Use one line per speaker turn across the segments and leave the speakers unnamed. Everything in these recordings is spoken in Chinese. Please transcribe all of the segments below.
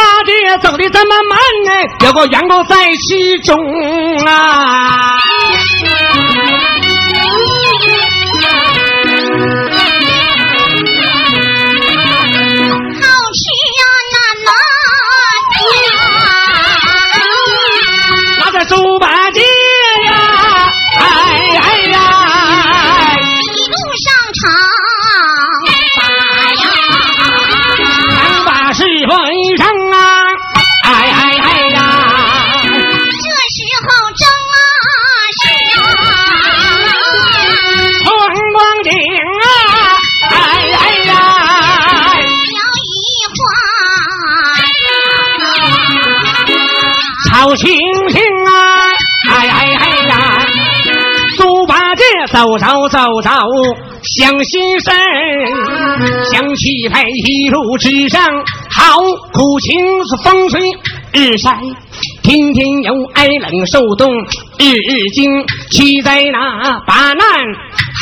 八戒走的这么慢呢？有个杨过在其中啊！走走走走向西山，想起来一路之上好苦情是风吹日晒，天天有挨冷受冻，日日惊。骑在那把难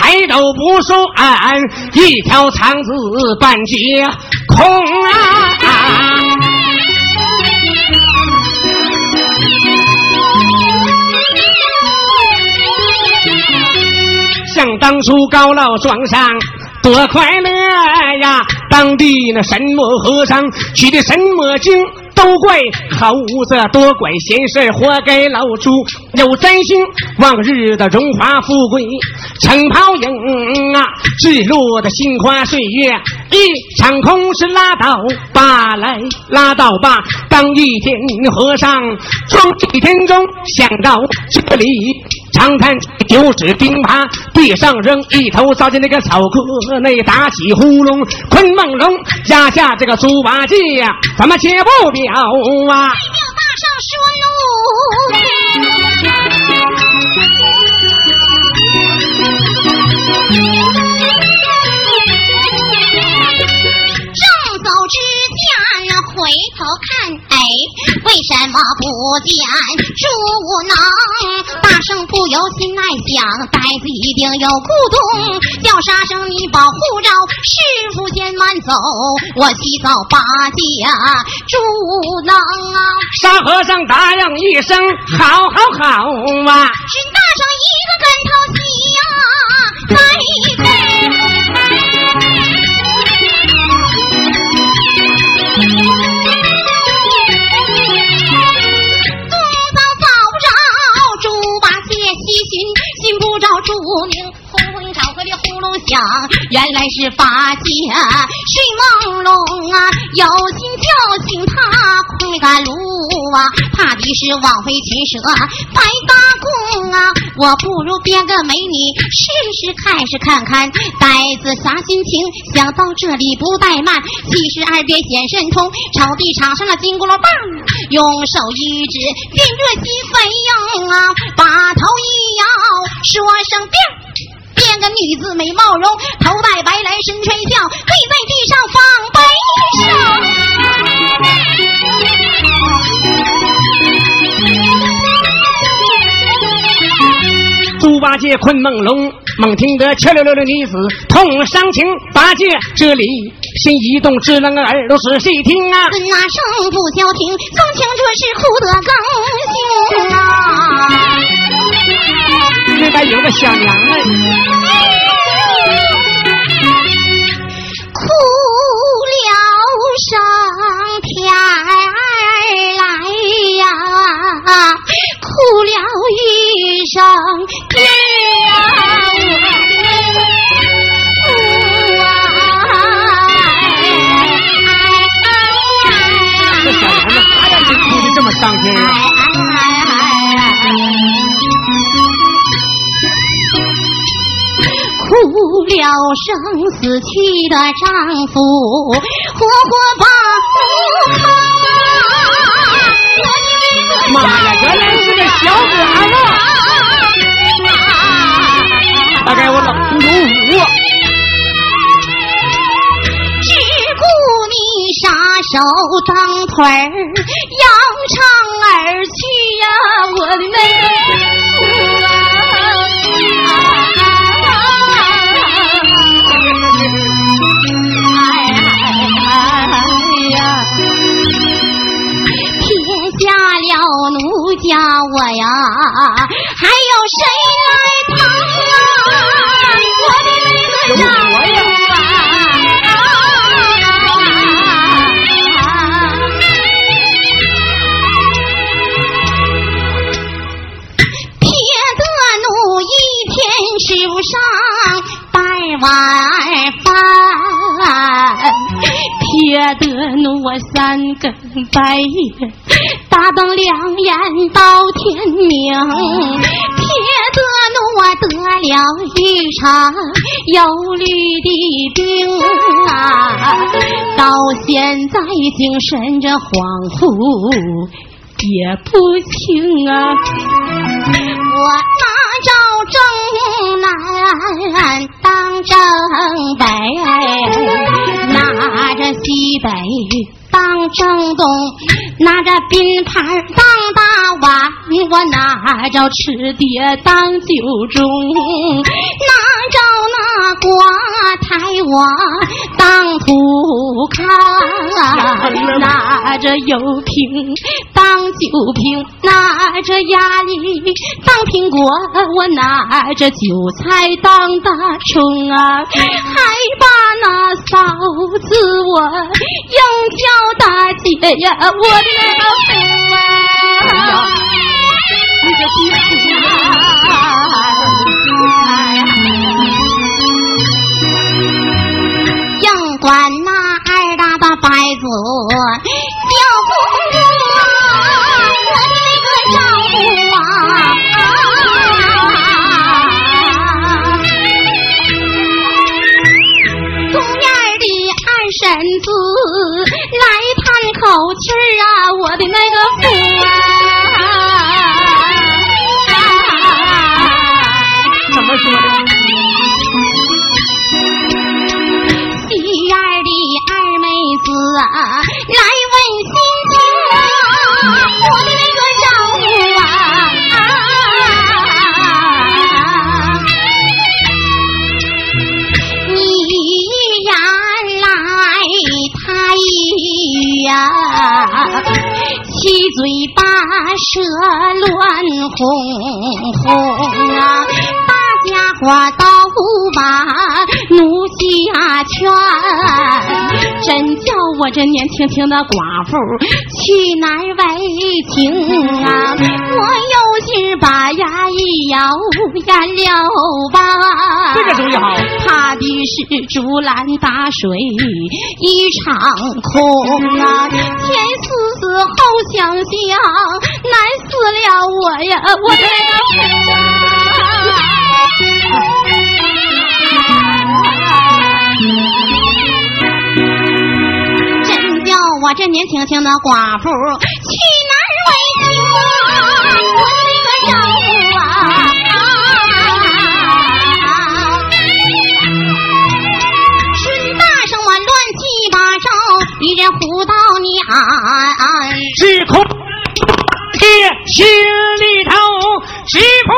还都不说安，一条肠子半截空啊！想当初高老庄上多快乐呀！当地那什么和尚取的什么经？都怪猴子，多管闲事，活该老猪。有真心，往日的荣华富贵，成泡影啊！坠落的心花岁月，一场空是拉倒吧，来拉倒吧。当一天和尚撞一天钟，想到这里。长叹九指钉耙，地上扔一头扎进那个草窠内，打起呼噜，昆梦龙压下这个猪八戒呀，怎么且不了啊？
大圣说。回头看，哎，为什么不见猪能？大圣不由心来想，呆子一定有苦衷。叫沙僧你保护着师傅先慢走，我洗澡八戒猪能啊！
沙和尚答应一声，好好好啊！
是大圣一个跟头起呀，来朱明呼呼找回的呼噜响，原来是八戒睡朦胧啊，有心叫醒他快赶路啊，怕的是枉费秦舍白搭工啊，我不如变个美女试试看是看看，呆子啥心情？想到这里不怠慢，七十二变显神通，草地场上了金箍棒，用手一指，变热鸡飞鹰啊，把头一摇，说声变，变个女子美貌容，头戴白来身穿孝，跪在地上放悲
声。猪八戒困梦龙，猛听得俏溜溜的女子痛伤情，八戒这里心一动，支棱个耳朵仔细听啊。
孙大圣不消停，纵情这是哭得更凶啊。
那边有个小娘们，
哭了上天来呀，哭了一声天
这小娘们啥样子哭的这么伤心啊？
哭了生死去的丈夫，活活把母
看。妈呀，原来是个小寡妇！大概我冷如虎。
只顾你撒手当腿儿，扬长而去呀，我的妹我呀，还有谁来疼啊？我的那个丈夫啊！撇得奴一天吃不上半碗饭，撇得奴我三更白夜。打灯两眼到天明，撇得我得了一场忧虑的病啊！到现在精神这恍惚也不清啊！我拿着正南当正北，拿着西北。当正东，拿着冰盘当大碗，我拿着吃碟当酒盅，拿着那锅台我当土炕，拿着油瓶当酒瓶，拿着鸭梨当苹果，我拿着韭菜当大葱啊，还把嫂子我应叫大姐呀，我的那个福啊，应管那二大的白子叫公子来叹口气啊，我的那个嘴巴舌乱哄哄啊！大家伙都把奴家劝，真叫我这年轻轻的寡妇去哪外为情啊？我有心把牙一咬，咽了吧。
这个主意好，
怕的是竹篮打水一场空啊！前思思后想想，难死了我呀！我的 真叫我这年轻轻的寡妇去我的那个丈夫啊？我的个丈夫啊！一人呼到娘，
只恐铁心里头是空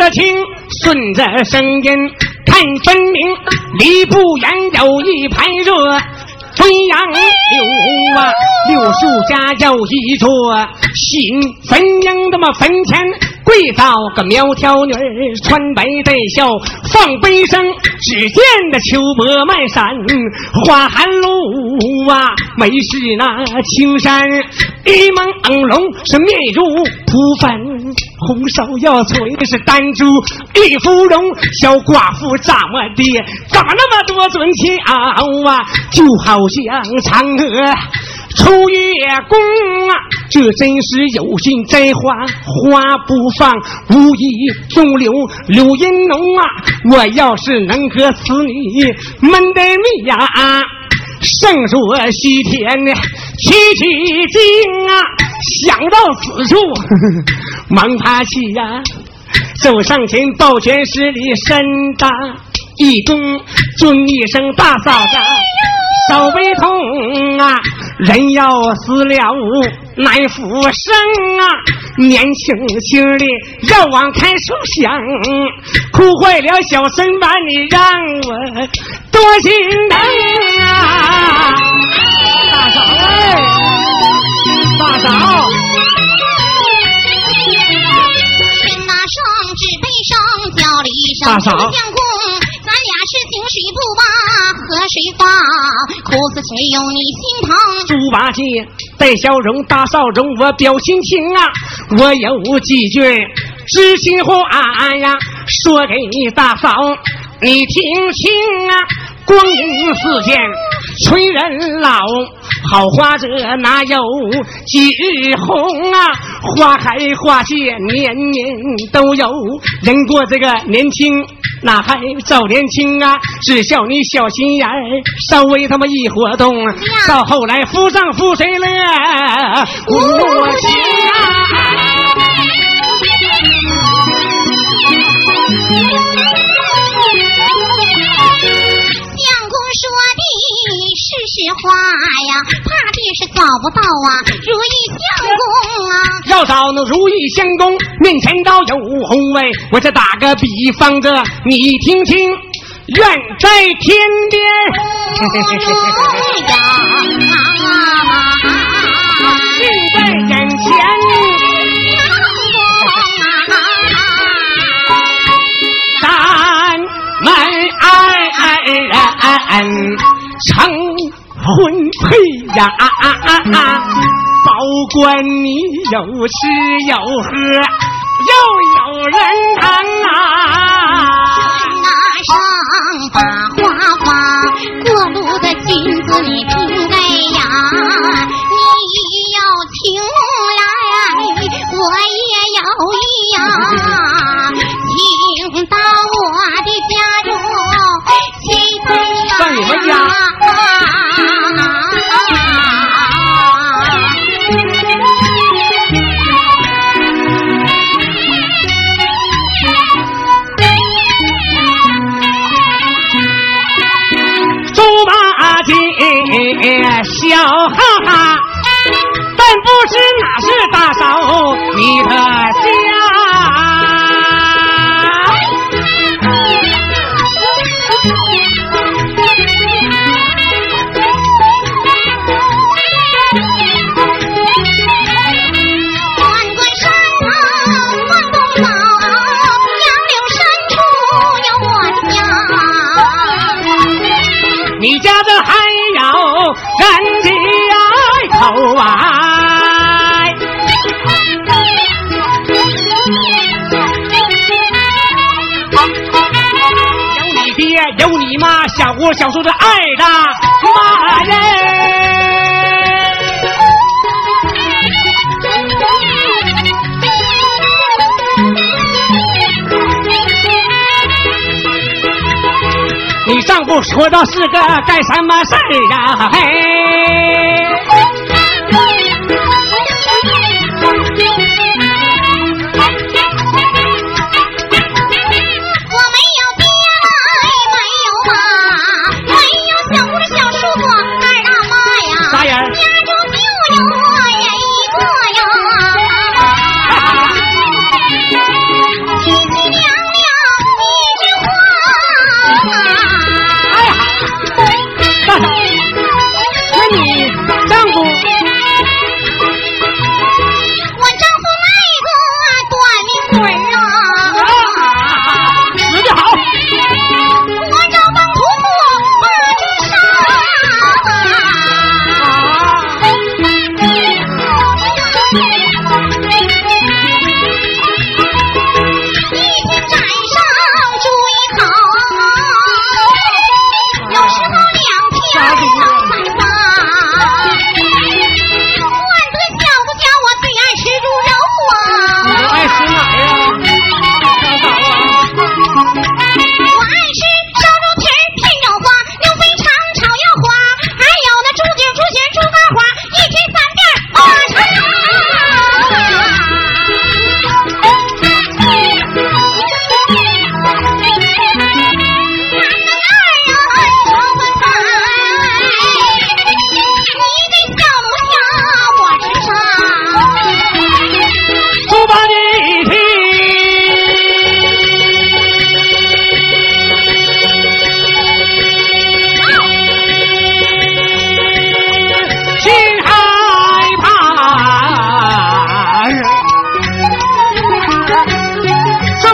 得清，顺着声音看分明，离不远有一排热。飞杨柳啊，柳树下有一座新坟茔，的么坟前跪倒个苗条女儿，穿白带孝放悲声。只见那秋波漫山花寒露啊，没是那青山一朦胧，是面如土粉，红烧要催是丹珠玉芙蓉，小寡妇怎么的？怎么那么多尊俏啊？就好像嫦娥出月宫啊！这真是有心栽花花不放，无意中留柳荫浓啊！我要是能和此女闷得密呀，啊胜若西天呢提起经啊！想到此处，忙爬起呀，走上前抱拳施礼，深大一躬，尊一声大嫂子。手背痛啊，人要死了难复生啊！年轻轻的要往开处想，哭坏了小身板你让我多心疼啊！大嫂，
听那声纸背上叫了一声
大嫂。
是井水不把河水放，苦死谁有你心疼？
猪八戒带笑容，大少容我表心情啊！我有几句知心话呀，说给你大嫂你听清啊！光阴似箭，催人老，好花者哪有几日红啊？花开花谢年年都有，人过这个年轻。那还早年轻啊，只笑你小心眼儿，稍微他妈一活动，到后来夫上夫谁了？我情
相是实话呀，怕的是找不到啊，如意相公啊。
要找那如意相公，面前高有红卫。我再打个比方着，你听听，远在天边，
近在眼前，山门人。
成婚配呀啊啊啊啊保管你有吃有喝又有人疼啊。不知哪是大嫂？你的妈，小姑小叔的二大妈人。你上不说到是个干什么事儿啊？嘿，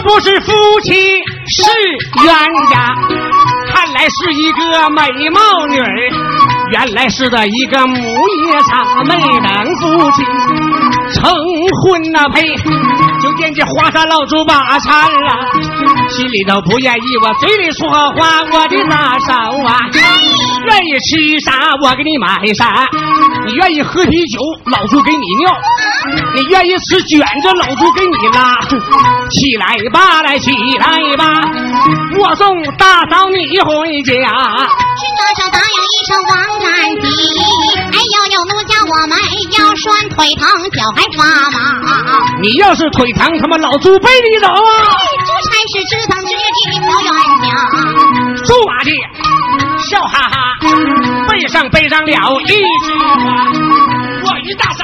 不是夫妻是冤家，看来是一个美貌女儿，原来是的一个母夜叉，没等夫妻成婚呐、呸！就惦记花山老猪把缠了，心里头不愿意，我嘴里说好话，我的大嫂啊，愿意吃啥我给你买啥，你愿意喝啤酒，老猪给你尿，你愿意吃卷子，老猪给你拉，起来吧，来起来吧，我送大嫂你回家。
是多少答应一声王干吉，哎呦呦，奴家我们腰酸腿疼，脚还发麻。
你要是腿疼，他妈老猪背你走啊！
这才是知疼知己的小冤家。
猪八戒笑哈哈，背上背上了一句话：我与大嫂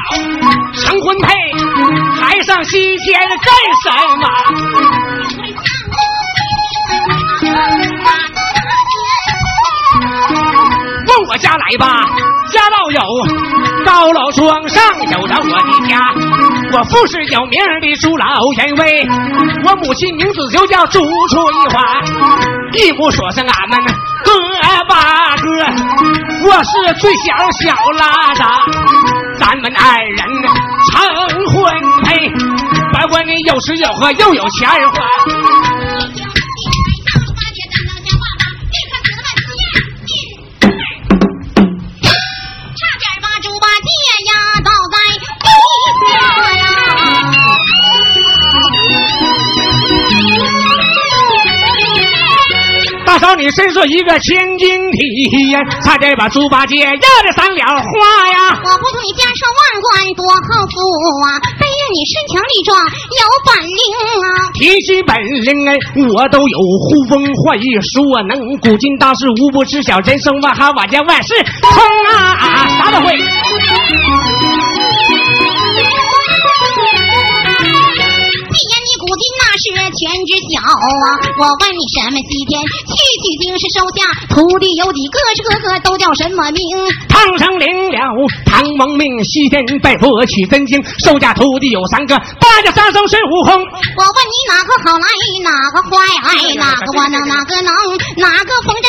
成婚配，还上西天干什么？家来吧，家道有高老庄上有着我的家，我父是有名的朱老员外，我母亲名字就叫朱翠花。一不说是俺们哥八个，我是最小小拉子，咱们二人成婚配，不管你有吃有喝又有钱花。你身是一个千金体呀，差点把猪八戒压得三两花呀！
我不图你家上万贯多豪富啊，但愿你身强力壮有本领啊！
提起本领哎，我都有呼风唤雨，说能古今大事无不知晓，人生万哈万家万事通啊，啥都会。
是全知晓啊！我问你什么西天？去取经是收下徒弟有几个？是个个都叫什么名？
唐僧领了唐王命，西天拜佛取真经，收下徒弟有三个，八家三僧孙悟空。
我问你哪个好来，哪个坏？哪个我能，哪个能？哪个逢灾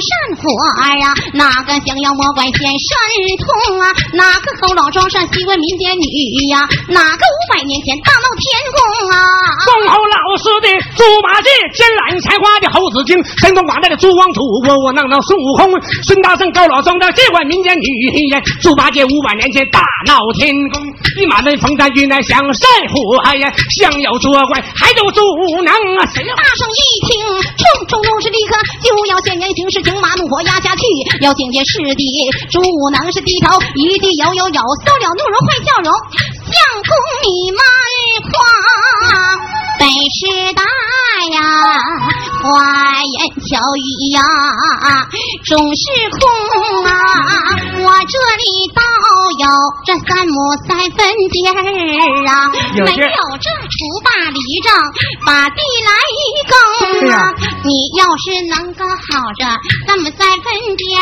遇难降善果呀？哪个降妖魔怪显神通啊？哪个后老庄上喜问民间女呀？哪个五百年前大闹天宫啊？
后老师的猪八戒，金揽才华的猴子精，神通广大的猪王土，我我能能孙悟空，孙大圣高老庄的这管民间女呀。猪八戒五百年前大闹天宫，一马门逢山遇难降山火呀，降妖捉怪还有猪能啊！
大圣一听，冲冲冲是立刻就要现言行事，请马怒火压下去，要警戒师弟猪能是低头一地有有有，收了怒容坏笑容，相公你慢夸。本时代呀，花言巧语呀，总是空啊！我这里倒有这三亩三分地儿啊，没有这锄把犁杖把地来耕啊！你要是能够好着这么三分地儿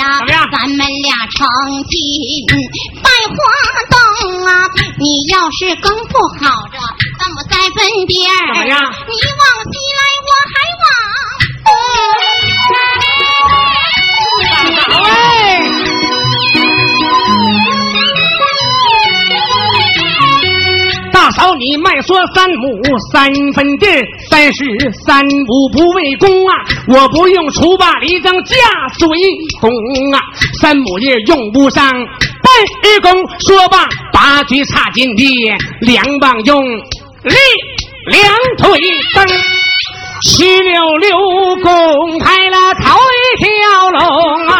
啊，咱们俩成亲拜花灯啊！你要是耕不好着这么三分。边儿，
怎么样？
你往西来，我还
往东。哎！大嫂，你卖说三亩三分地，三十三亩不为公啊！我不用锄把犁杖架水桶啊，三亩地用不上半日工。说罢，八句插进地，两棒用力。两腿蹬，七溜溜拱开了头一条龙啊！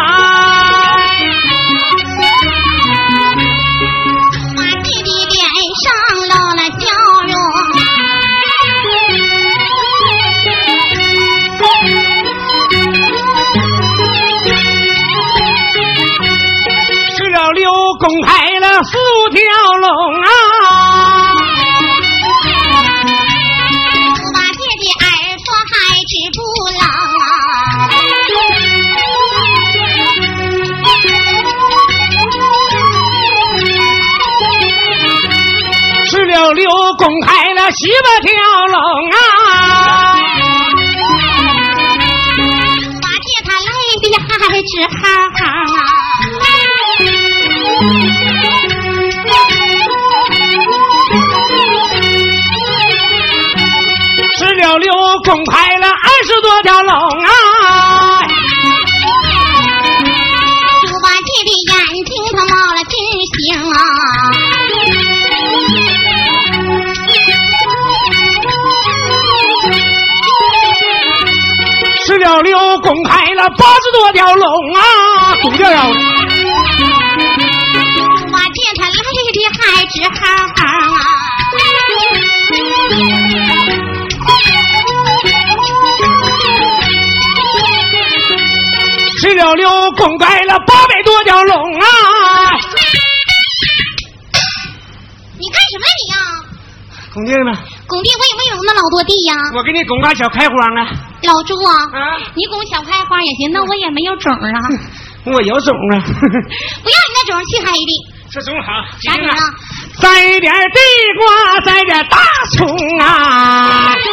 马弟弟脸上露了笑容，
七溜溜拱开了四条龙啊！公开了十八条龙啊！
八戒他累的还直哈哈啊！
十六六公开了二十多条龙啊！
猪八戒的眼睛他冒了金星啊！
了八十多条龙啊，公掉呀！
我见他累的还直哈哈啊。
十六六公开了八百多条龙啊。
你干什么你呀？
拱地呢？
拱地我也没有那老多地呀。
我给你拱个小开荒啊。
老朱啊啊。你拱小开花也行那我也没有种啊
我有种啊
不要你那种漆黑的
这种好
啥种啊
摘点地瓜摘点大葱啊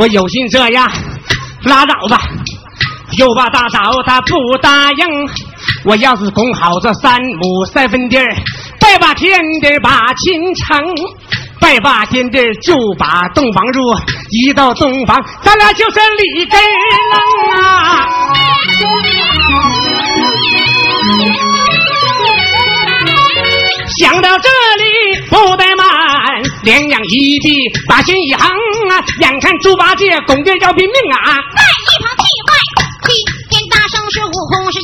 我有心这样拉倒吧又怕大嫂他不答应。我要是拱好这三亩三分地拜把天地把亲成，拜把天地就把洞房入。一到洞房，咱俩就是里根楞啊！想到这里不怠慢，两眼一闭把心一横啊！眼看猪八戒拱着要拼命啊！
在一旁气，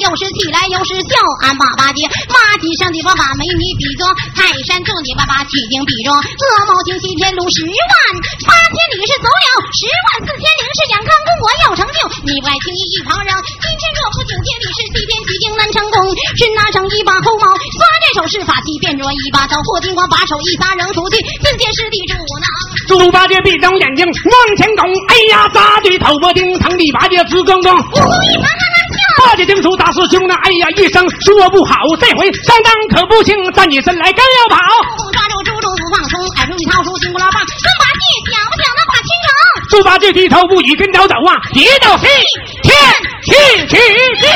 又是起来又是笑，俺爸爸的马蹄上的把把美女比作泰山镇的把把取经比作鹅毛金西天路十万八千里是走了十万四千零是眼看功果要成就，你不爱轻易一旁人。今天若不九天里是西天取经难成功，是拿上一把猴毛，刷这手是法器变着一把刀，破金光把手一撒扔出去，四界是地主呢。
猪八戒闭上眼睛往前拱，哎呀，扎对头发顶疼的八戒直咣咣。
悟空一旁
八戒听出大师兄呢哎呀一声说不好，这回上当可不轻，站起身来刚要跑。
抓住猪猪不放松，海中一掏出金箍棒，猪八戒想不想能把青
龙？猪八戒低头不语跟着走啊，一道气天去取经。